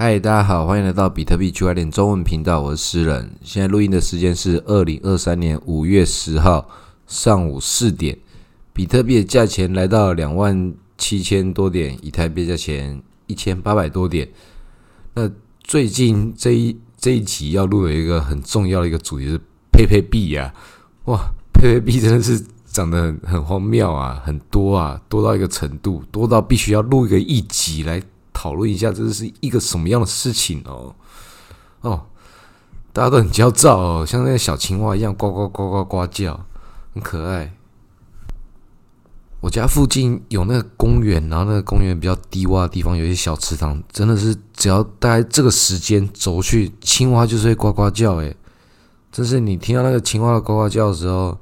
嗨，大家好，欢迎来到比特币区块链中文频道，我是诗人。现在录音的时间是二零二三年五月十号上午四点，比特币的价钱来到两万七千多点，以台币价钱一千八百多点。那最近这一这一集要录的一个很重要的一个主题是佩佩币呀，哇，佩佩币真的是涨得很很荒谬啊，很多啊，多到一个程度，多到必须要录一个一集来。讨论一下，这是一个什么样的事情哦？哦，大家都很焦躁哦，像那个小青蛙一样呱呱呱呱呱叫，很可爱。我家附近有那个公园，然后那个公园比较低洼的地方有一些小池塘，真的是只要大概这个时间走去，青蛙就是会呱呱叫。诶，就是你听到那个青蛙的呱呱叫的时候。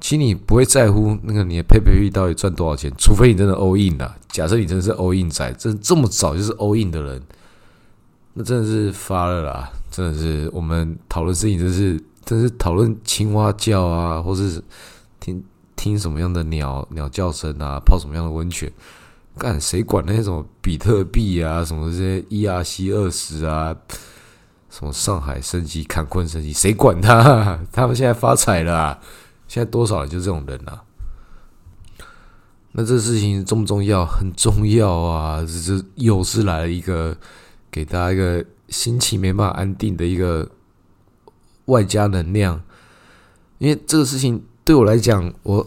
其实你不会在乎那个你的配配币到底赚多少钱，除非你真的 all in 了。假设你真的是 all in 仔，真这么早就是 all in 的人，那真的是发了啦！真的是我们讨论事情，真是真是讨论青蛙叫啊，或是听听什么样的鸟鸟叫声啊，泡什么样的温泉，干谁管那种比特币啊，什么这些 ERC 二十啊，什么上海升级、坎昆升级，谁管他？他们现在发财了。现在多少人就这种人啊？那这事情重不重要？很重要啊！这这又是来了一个给大家一个心情没办法安定的一个外加能量。因为这个事情对我来讲，我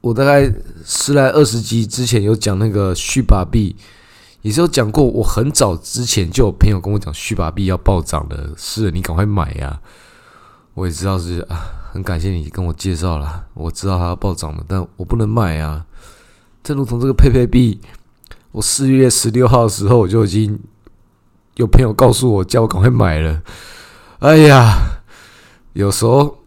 我大概十来二十集之前有讲那个续把币，也是有讲过。我很早之前就有朋友跟我讲续把币要暴涨的，是你赶快买呀！我也知道是啊。很感谢你跟我介绍了，我知道它要暴涨了，但我不能卖啊。正如同这个佩佩币，我四月十六号的时候我就已经有朋友告诉我，叫我赶快买了。哎呀，有时候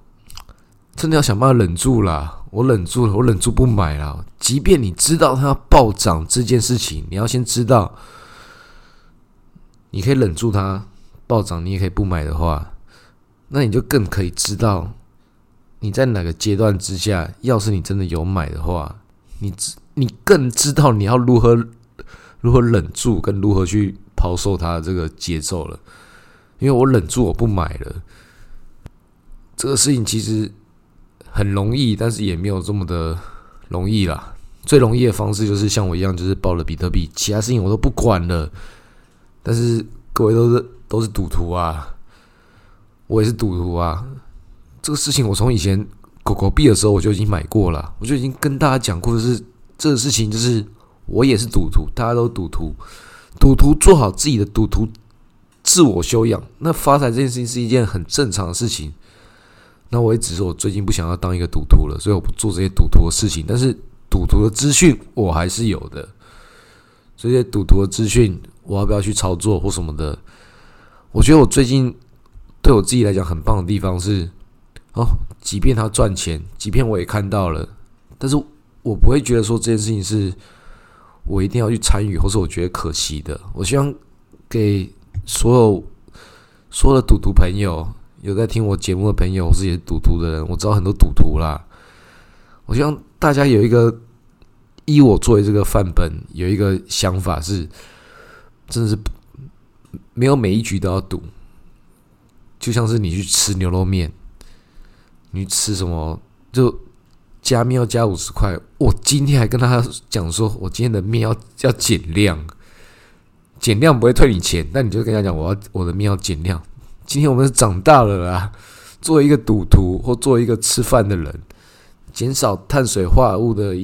真的要想办法忍住了，我忍住了，我忍住不买了。即便你知道它要暴涨这件事情，你要先知道，你可以忍住它暴涨，你也可以不买的话，那你就更可以知道。你在哪个阶段之下，要是你真的有买的话，你知你更知道你要如何如何忍住，跟如何去抛售它的这个节奏了。因为我忍住我不买了，这个事情其实很容易，但是也没有这么的容易啦。最容易的方式就是像我一样，就是报了比特币，其他事情我都不管了。但是各位都是都是赌徒啊，我也是赌徒啊。这个事情我从以前狗狗币的时候我就已经买过了，我就已经跟大家讲过的是，这个事情就是我也是赌徒，大家都赌徒，赌徒做好自己的赌徒自我修养，那发财这件事情是一件很正常的事情。那我也只是我最近不想要当一个赌徒了，所以我不做这些赌徒的事情。但是赌徒的资讯我还是有的，这些赌徒的资讯我要不要去操作或什么的？我觉得我最近对我自己来讲很棒的地方是。哦，即便他赚钱，即便我也看到了，但是我不会觉得说这件事情是我一定要去参与，或是我觉得可惜的。我希望给所有所有的赌徒朋友，有在听我节目的朋友，或是也是赌徒的人，我知道很多赌徒啦。我希望大家有一个以我作为这个范本，有一个想法是，真的是没有每一局都要赌，就像是你去吃牛肉面。你吃什么就加面要加五十块。我今天还跟他讲说，我今天的面要要减量，减量不会退你钱，但你就跟他讲，我要我的面要减量。今天我们是长大了啦，作为一个赌徒或作为一个吃饭的人，减少碳水化合物的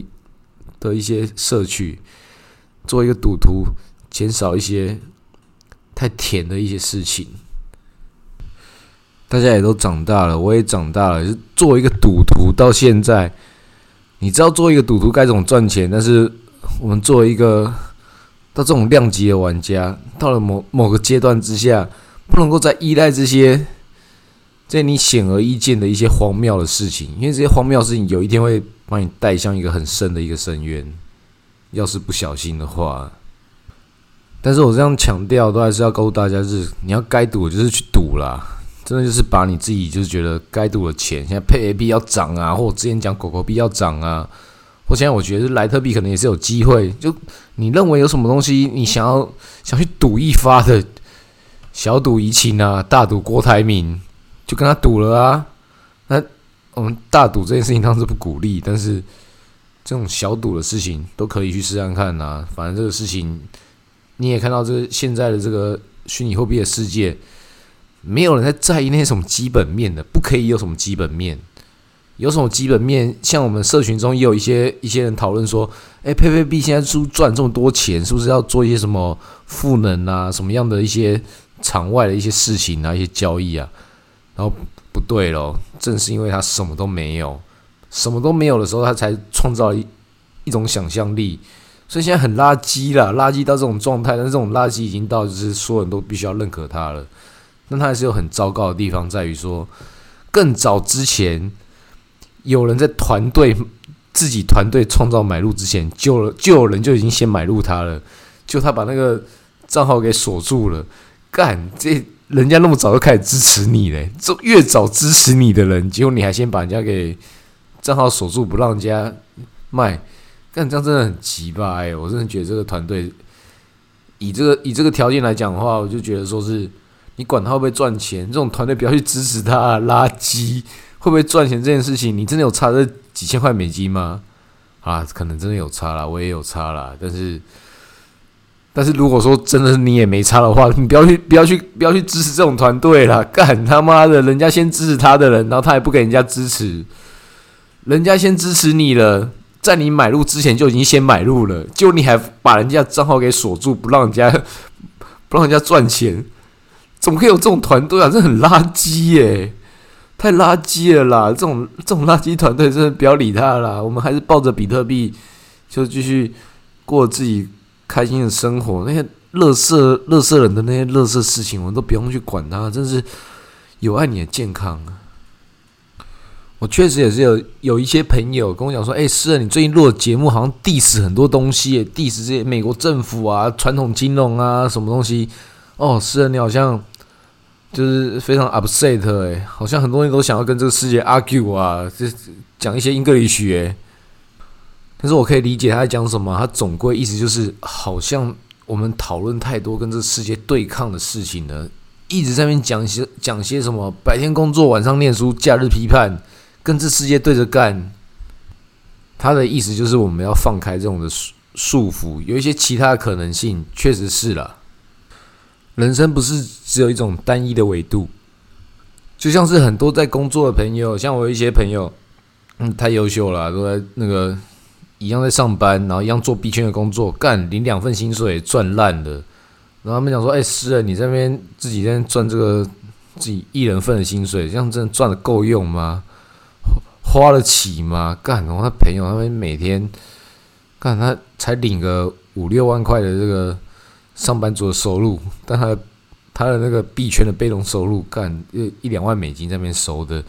的一些摄取，做一个赌徒，减少一些太甜的一些事情。大家也都长大了，我也长大了。是作为一个赌徒，到现在，你知道做一个赌徒该怎么赚钱。但是我们作为一个到这种量级的玩家，到了某某个阶段之下，不能够再依赖这些这你显而易见的一些荒谬的事情，因为这些荒谬事情有一天会把你带向一个很深的一个深渊。要是不小心的话，但是我这样强调，都还是要告诉大家：是你要该赌就是去赌啦。真的就是把你自己就是觉得该赌的钱，现在配 A B 要涨啊，或我之前讲狗狗币要涨啊，我现在我觉得莱特币可能也是有机会。就你认为有什么东西你想要想去赌一发的，小赌怡情啊，大赌郭台铭，就跟他赌了啊。那我们大赌这件事情当然是不鼓励，但是这种小赌的事情都可以去试看看呐。反正这个事情你也看到，这现在的这个虚拟货币的世界，没有人在在意那些什么基本面的，不可以有什么基本面。有什么基本面？像我们社群中也有一些一些人讨论说：“哎，佩佩币现在是赚这么多钱，是不是要做一些什么赋能啊？什么样的一些场外的一些事情啊？一些交易啊？”然后不对咯，正是因为他什么都没有，什么都没有的时候，他才创造一一种想象力。所以现在很垃圾了，垃圾到这种状态，但是这种垃圾已经到就是所有人都必须要认可他了。但他还是有很糟糕的地方，在于说更早之前。有人在团队自己团队创造买入之前，就就有人就已经先买入他了，就他把那个账号给锁住了。干，这人家那么早就开始支持你嘞，这越早支持你的人，结果你还先把人家给账号锁住，不让人家卖，干这样真的很奇葩哎！我真的觉得这个团队以这个以这个条件来讲的话，我就觉得说是你管他会不会赚钱，这种团队不要去支持他，垃圾。会不会赚钱这件事情，你真的有差这几千块美金吗？啊，可能真的有差啦，我也有差啦。但是，但是如果说真的是你也没差的话，你不要去，不要去，不要去支持这种团队啦！干他妈的，人家先支持他的人，然后他也不给人家支持，人家先支持你了，在你买入之前就已经先买入了，就你还把人家账号给锁住，不让人家不让人家赚钱，怎么可以有这种团队啊？这很垃圾耶！太垃圾了啦！这种这种垃圾团队，真的不要理他啦。我们还是抱着比特币，就继续过自己开心的生活。那些乐色、乐色人的那些乐色事情，我们都不用去管它。真是有爱你的健康啊！我确实也是有有一些朋友跟我讲说：“哎，是啊，你最近录的节目好像 diss 很多东西，diss 这些美国政府啊、传统金融啊什么东西。”哦，是啊，你好像。就是非常 upset 哎，好像很多人都想要跟这个世界 argue 啊，就讲一些英格里学。但是我可以理解他在讲什么，他总归意思就是好像我们讨论太多跟这个世界对抗的事情了，一直在那边讲些讲些什么白天工作晚上念书假日批判，跟这世界对着干。他的意思就是我们要放开这种的束束缚，有一些其他的可能性，确实是了。人生不是只有一种单一的维度，就像是很多在工作的朋友，像我一些朋友，嗯，太优秀了，都在那个一样在上班，然后一样做币圈的工作，干领两份薪水赚烂了。然后他们讲说：“哎，诗人，你这边自己在赚这个自己一人份的薪水，这样真的赚的够用吗？花得起吗？干，然后他朋友他们每天干，他才领个五六万块的这个。”上班族的收入，但他他的那个币圈的被动收入，干一一两万美金在那边收的，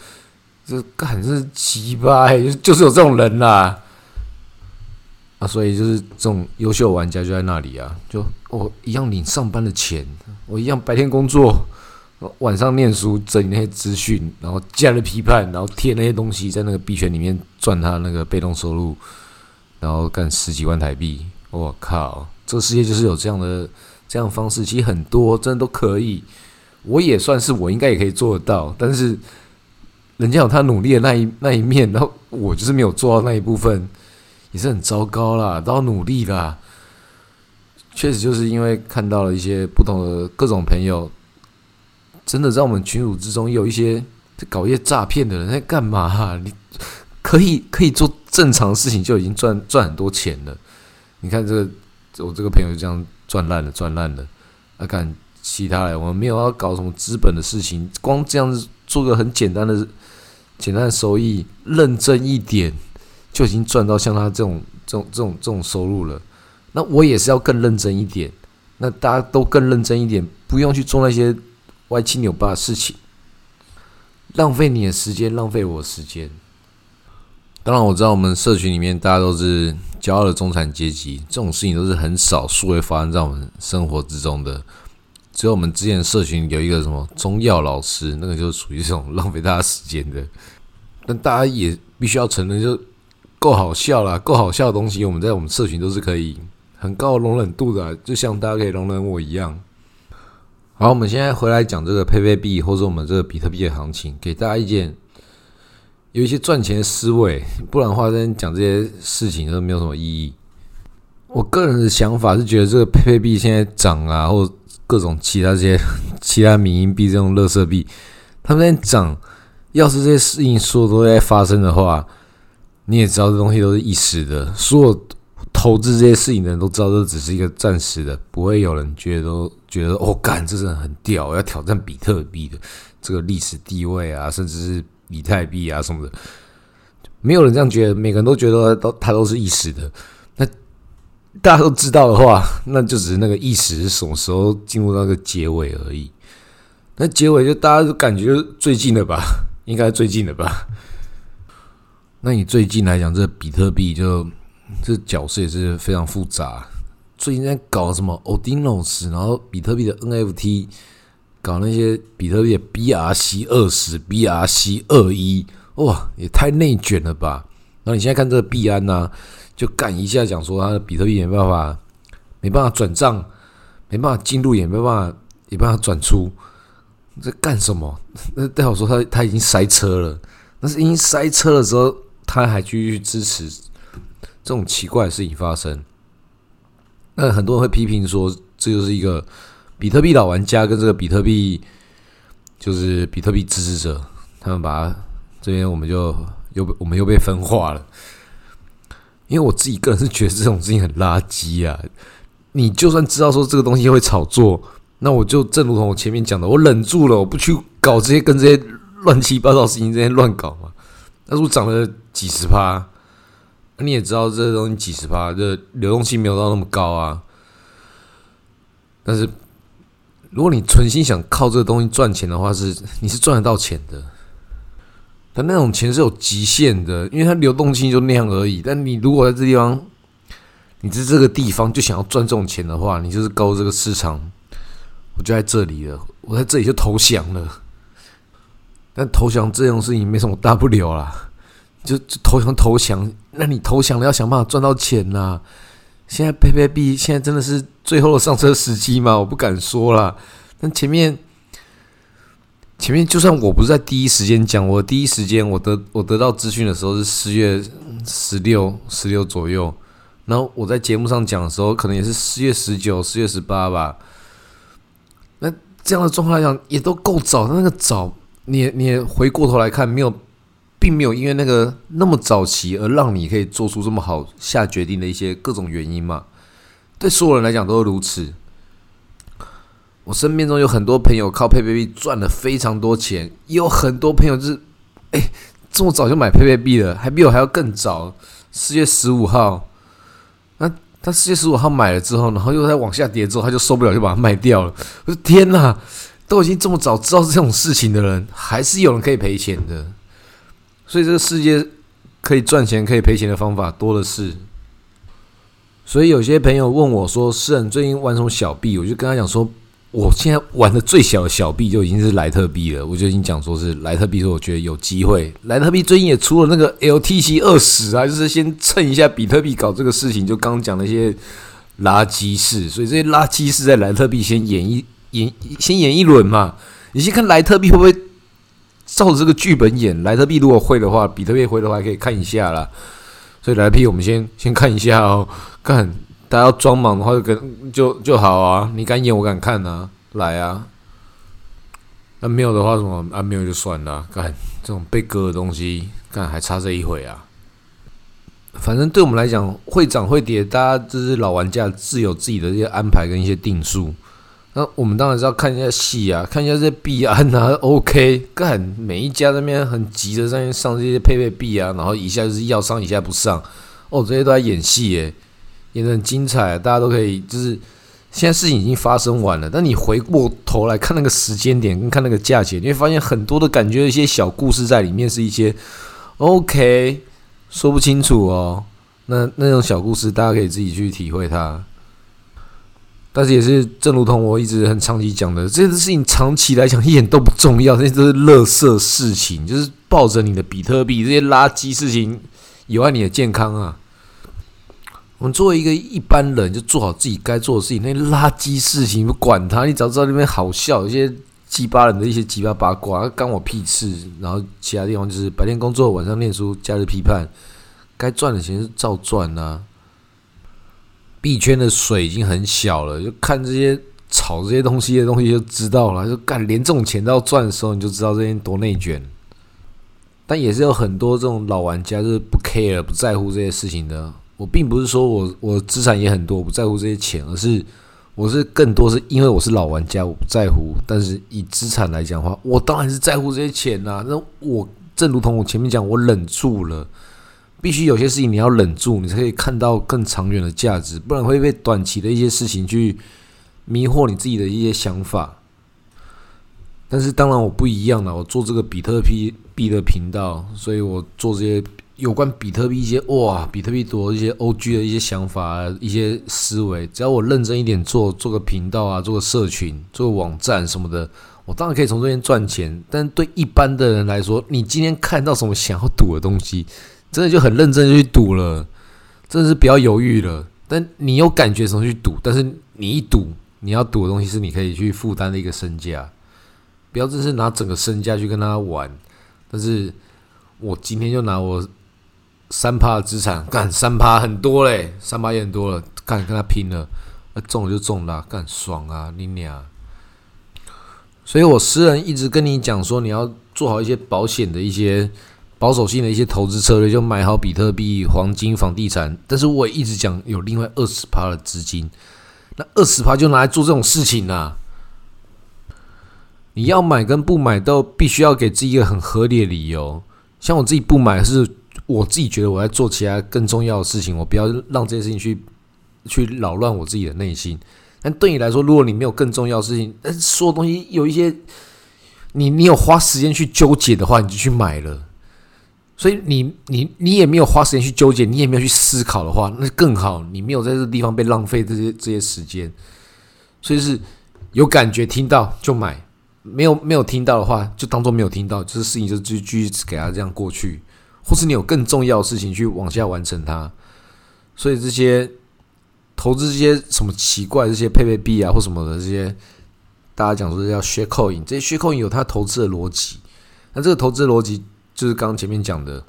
这干是奇葩，就就是有这种人啦。啊，所以就是这种优秀玩家就在那里啊，就我一样领上班的钱，我一样白天工作，晚上念书整理那些资讯，然后假日批判，然后贴那些东西在那个币圈里面赚他那个被动收入，然后干十几万台币，我靠！这个世界就是有这样的这样方式，其实很多真的都可以。我也算是我应该也可以做得到，但是人家有他努力的那一那一面，然后我就是没有做到那一部分，也是很糟糕啦。都要努力啦。确实就是因为看到了一些不同的各种朋友，真的在我们群组之中有一些搞一些诈骗的人在干嘛？你可以可以做正常事情就已经赚赚很多钱了。你看这个。我这个朋友就这样赚烂了，赚烂了。啊，看其他的，我们没有要搞什么资本的事情，光这样子做个很简单的、简单的收益，认真一点，就已经赚到像他这种、这种、这种、这种收入了。那我也是要更认真一点，那大家都更认真一点，不用去做那些歪七扭八的事情，浪费你的时间，浪费我时间。当然，我知道我们社群里面大家都是骄傲的中产阶级，这种事情都是很少数会发生在我们生活之中的。只有我们之前社群有一个什么中药老师，那个就是属于这种浪费大家时间的。但大家也必须要承认，就够好笑啦，够好笑的东西，我们在我们社群都是可以很高容忍度的，就像大家可以容忍我一样。好，我们现在回来讲这个佩佩币或者我们这个比特币的行情，给大家一件有一些赚钱思维，不然的话，在讲这些事情都没有什么意义。我个人的想法是觉得这个佩佩币现在涨啊，或各种其他这些 其他民营币这种垃圾币，他们在涨。要是这些事情说都在发生的话，你也知道这东西都是一时的。所有投资这些事情的人都知道，这只是一个暂时的，不会有人觉得都觉得哦，干，这人很屌，要挑战比特币的这个历史地位啊，甚至是以太币啊什么的，没有人这样觉得。每个人都觉得都它都是一时的。那大家都知道的话，那就只是那个意识什么时候进入那个结尾而已。那结尾就大家都感觉最近的吧。应该最近的吧？那你最近来讲，这比特币就这角色也是非常复杂。最近在搞什么 Odinos，然后比特币的 NFT，搞那些比特币的 BRC 二十、BRC 二一，哇，也太内卷了吧！然后你现在看这个币安呢，就干一下讲说他的比特币没办法，没办法转账，没办法进入，也没办法，也没办法转出。在干什么？那代表说他他已经塞车了。但是因塞车的时候，他还继续支持这种奇怪的事情发生。那很多人会批评说，这就是一个比特币老玩家跟这个比特币就是比特币支持者，他们把这边我们就又我们又被分化了。因为我自己个人是觉得这种事情很垃圾啊！你就算知道说这个东西会炒作。那我就正如同我前面讲的，我忍住了，我不去搞这些跟这些乱七八糟事情，这些乱搞嘛。那如果涨了几十趴，你也知道这东西几十趴，这流动性没有到那么高啊。但是如果你存心想靠这个东西赚钱的话，是 你是赚得到钱的。但那种钱是有极限的，因为它流动性就那样而已。但你如果在这地方，你在这个地方就想要赚这种钱的话，你就是高这个市场。我就在这里了，我在这里就投降了。但投降这种事情没什么大不了啦，就就投降投降。那你投降了，要想办法赚到钱呐。现在佩佩币现在真的是最后的上车时机吗？我不敢说了。但前面前面，就算我不是在第一时间讲，我第一时间我得我得到资讯的时候是四月十六十六左右，然后我在节目上讲的时候，可能也是四月十九、四月十八吧。那这样的状况来讲，也都够早。那个早，你你回过头来看，没有，并没有因为那个那么早期而让你可以做出这么好下决定的一些各种原因嘛？对所有人来讲都是如此。我身边中有很多朋友靠佩佩币赚了非常多钱，也有很多朋友就是，哎，这么早就买佩佩币了，还比我还要更早，四月十五号。那他四月十五号买了之后，然后又在往下跌之后，他就受不了，就把它卖掉了。我说天哪，都已经这么早知道这种事情的人，还是有人可以赔钱的。所以这个世界可以赚钱、可以赔钱的方法多的是。所以有些朋友问我说：“诗人最近玩什么小币？”我就跟他讲说。我现在玩的最小的小币就已经是莱特币了，我就已经讲说是莱特币，说我觉得有机会。莱特币最近也出了那个 LTC 二十啊，就是先蹭一下比特币搞这个事情，就刚讲那些垃圾事，所以这些垃圾事在莱特币先演一演，先演一轮嘛。你先看莱特币会不会照着这个剧本演？莱特币如果会的话，比特币会的话可以看一下啦。所以莱特币我们先先看一下哦，看。他要装忙的话，就跟就就好啊！你敢演，我敢看啊！来啊！那没有的话，什么啊？没有就算了。干这种被割的东西，干还差这一回啊！反正对我们来讲，会涨会跌，大家就是老玩家自有自己的一些安排跟一些定数。那我们当然是要看一下戏啊，看一下这些币安啊。OK，干每一家那边很急的在上这些配配币啊，然后一下就是要上，一下不上。哦，这些都在演戏耶。也很精彩，大家都可以。就是现在事情已经发生完了，但你回过头来看那个时间点，跟看那个价钱，你会发现很多的感觉，一些小故事在里面，是一些 OK 说不清楚哦。那那种小故事，大家可以自己去体会它。但是也是正如同我一直很长期讲的，这件事情长期来讲一点都不重要，这些都是垃圾事情。就是抱着你的比特币这些垃圾事情。有害你的健康啊。我们作为一个一般人，就做好自己该做的事情。那些垃圾事情不管他，你只要知道那边好笑，一些鸡巴人的一些鸡巴八卦，干我屁事。然后其他地方就是白天工作，晚上念书，假日批判，该赚的钱是照赚呐。币圈的水已经很小了，就看这些炒这些东西的东西就知道了。就干连这种钱都要赚的时候，你就知道这些多内卷。但也是有很多这种老玩家，就是不 care 不在乎这些事情的。我并不是说我我资产也很多，不在乎这些钱，而是我是更多是因为我是老玩家，我不在乎。但是以资产来讲的话，我当然是在乎这些钱呐。那我正如同我前面讲，我忍住了，必须有些事情你要忍住，你才可以看到更长远的价值，不然会被短期的一些事情去迷惑你自己的一些想法。但是当然我不一样了，我做这个比特币币的频道，所以我做这些。有关比特币一些哇，比特币多一些 O G 的一些想法、一些思维，只要我认真一点做，做个频道啊，做个社群，做个网站什么的，我当然可以从这边赚钱。但对一般的人来说，你今天看到什么想要赌的东西，真的就很认真去赌了，真的是不要犹豫了。但你有感觉什么去赌，但是你一赌，你要赌的东西是你可以去负担的一个身价，不要真是拿整个身价去跟他玩。但是我今天就拿我。三趴的资产干三趴很多嘞，三趴也很多了，干跟他拼了，那中了就中了，干爽啊你俩！所以我私人一直跟你讲说，你要做好一些保险的一些保守性的一些投资策略，就买好比特币、黄金、房地产。但是我也一直讲有另外二十趴的资金，那二十趴就拿来做这种事情啊！你要买跟不买都必须要给自己一个很合理的理由。像我自己不买是。我自己觉得我在做其他更重要的事情，我不要让这些事情去去扰乱我自己的内心。但对你来说，如果你没有更重要的事情，但是所有东西有一些你你有花时间去纠结的话，你就去买了。所以你你你也没有花时间去纠结，你也没有去思考的话，那更好。你没有在这个地方被浪费这些这些时间，所以是有感觉听到就买，没有没有听到的话，就当做没有听到，这个事情就继继续给他这样过去。或是你有更重要的事情去往下完成它，所以这些投资这些什么奇怪这些配备币啊或什么的这些，大家讲说叫 share coin，这些 share coin 有它投资的逻辑，那这个投资逻辑就是刚刚前面讲的，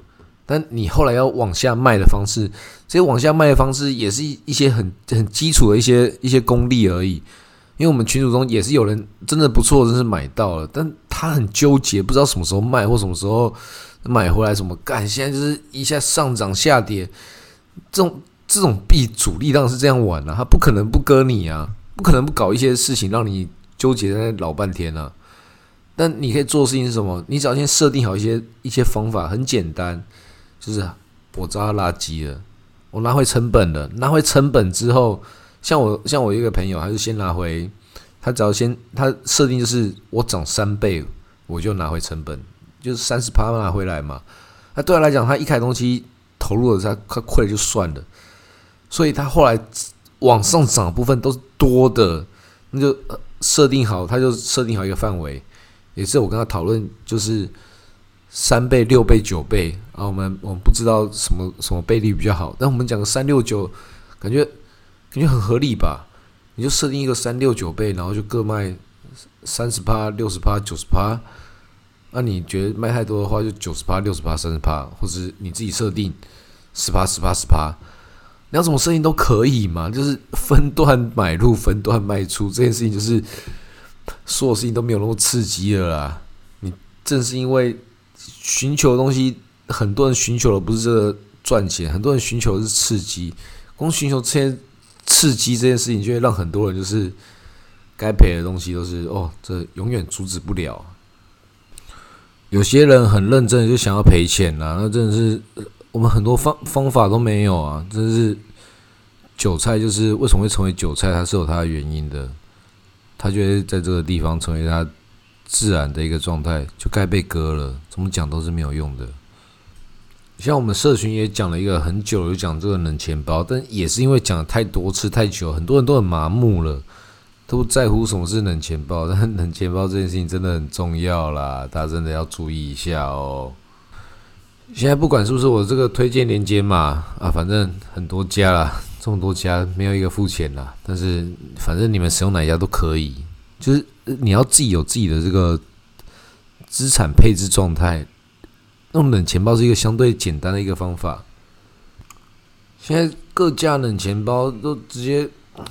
但你后来要往下卖的方式，这些往下卖的方式也是一一些很很基础的一些一些功力而已，因为我们群组中也是有人真的不错，真是买到了，但他很纠结，不知道什么时候卖或什么时候。买回来什么干？现在就是一下上涨下跌，这种这种币主力当然是这样玩了，他不可能不割你啊，不可能不搞一些事情让你纠结在那老半天啊。但你可以做的事情是什么？你只要先设定好一些一些方法，很简单，就是我知道他垃圾了，我拿回成本了，拿回成本之后，像我 像我一个朋友，还是先拿回，他只要先他设定就是我涨三倍，我就拿回成本。就是三十趴拿回来嘛，那对他来讲，他一开东西投入了，他快亏了就算了，所以他后来往上涨部分都是多的，那就设定好，他就设定好一个范围，也是我跟他讨论，就是三倍、六倍、九倍啊，我们我们不知道什么什么倍率比较好，但我们讲个三六九，感觉感觉很合理吧？你就设定一个三六九倍，然后就各卖三十趴、六十趴、九十趴。那你觉得卖太多的话，就九十趴、六十趴、三十趴，或者你自己设定十趴、十趴、十趴，你要怎么设定都可以嘛。就是分段买入、分段卖出这件事情，就是所有事情都没有那么刺激了啦。你正是因为寻求的东西，很多人寻求的不是这个赚钱，很多人寻求的是刺激。光寻求这些刺激这件事情，就会让很多人就是该赔的东西都是哦，这永远阻止不了。有些人很认真，就想要赔钱呐，那真的是我们很多方方法都没有啊，真是韭菜就是为什么会成为韭菜，它是有它的原因的。他觉得在这个地方成为他自然的一个状态，就该被割了，怎么讲都是没有用的。像我们社群也讲了一个很久，就讲这个冷钱包，但也是因为讲太多次太久，很多人都很麻木了。都不在乎什么是冷钱包，但冷钱包这件事情真的很重要啦，大家真的要注意一下哦。现在不管是不是我这个推荐链接嘛，啊，反正很多家啦，这么多家没有一个付钱啦。但是反正你们使用哪一家都可以，就是你要自己有自己的这个资产配置状态。用冷钱包是一个相对简单的一个方法。现在各家冷钱包都直接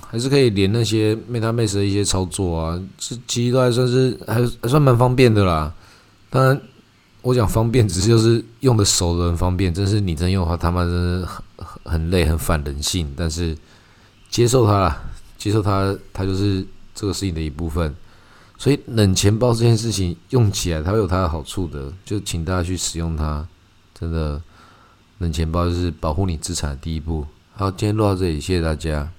还是可以连那些 MetaMask 的一些操作啊，这其实都还算是还还算蛮方便的啦。当然。我讲方便，只是就是用的熟的很方便。真是你真用的话，他妈真的很累，很反人性。但是接受它了，接受它，它就是这个事情的一部分。所以冷钱包这件事情用起来，它会有它的好处的。就请大家去使用它，真的冷钱包就是保护你资产的第一步。好，今天录到这里，谢谢大家。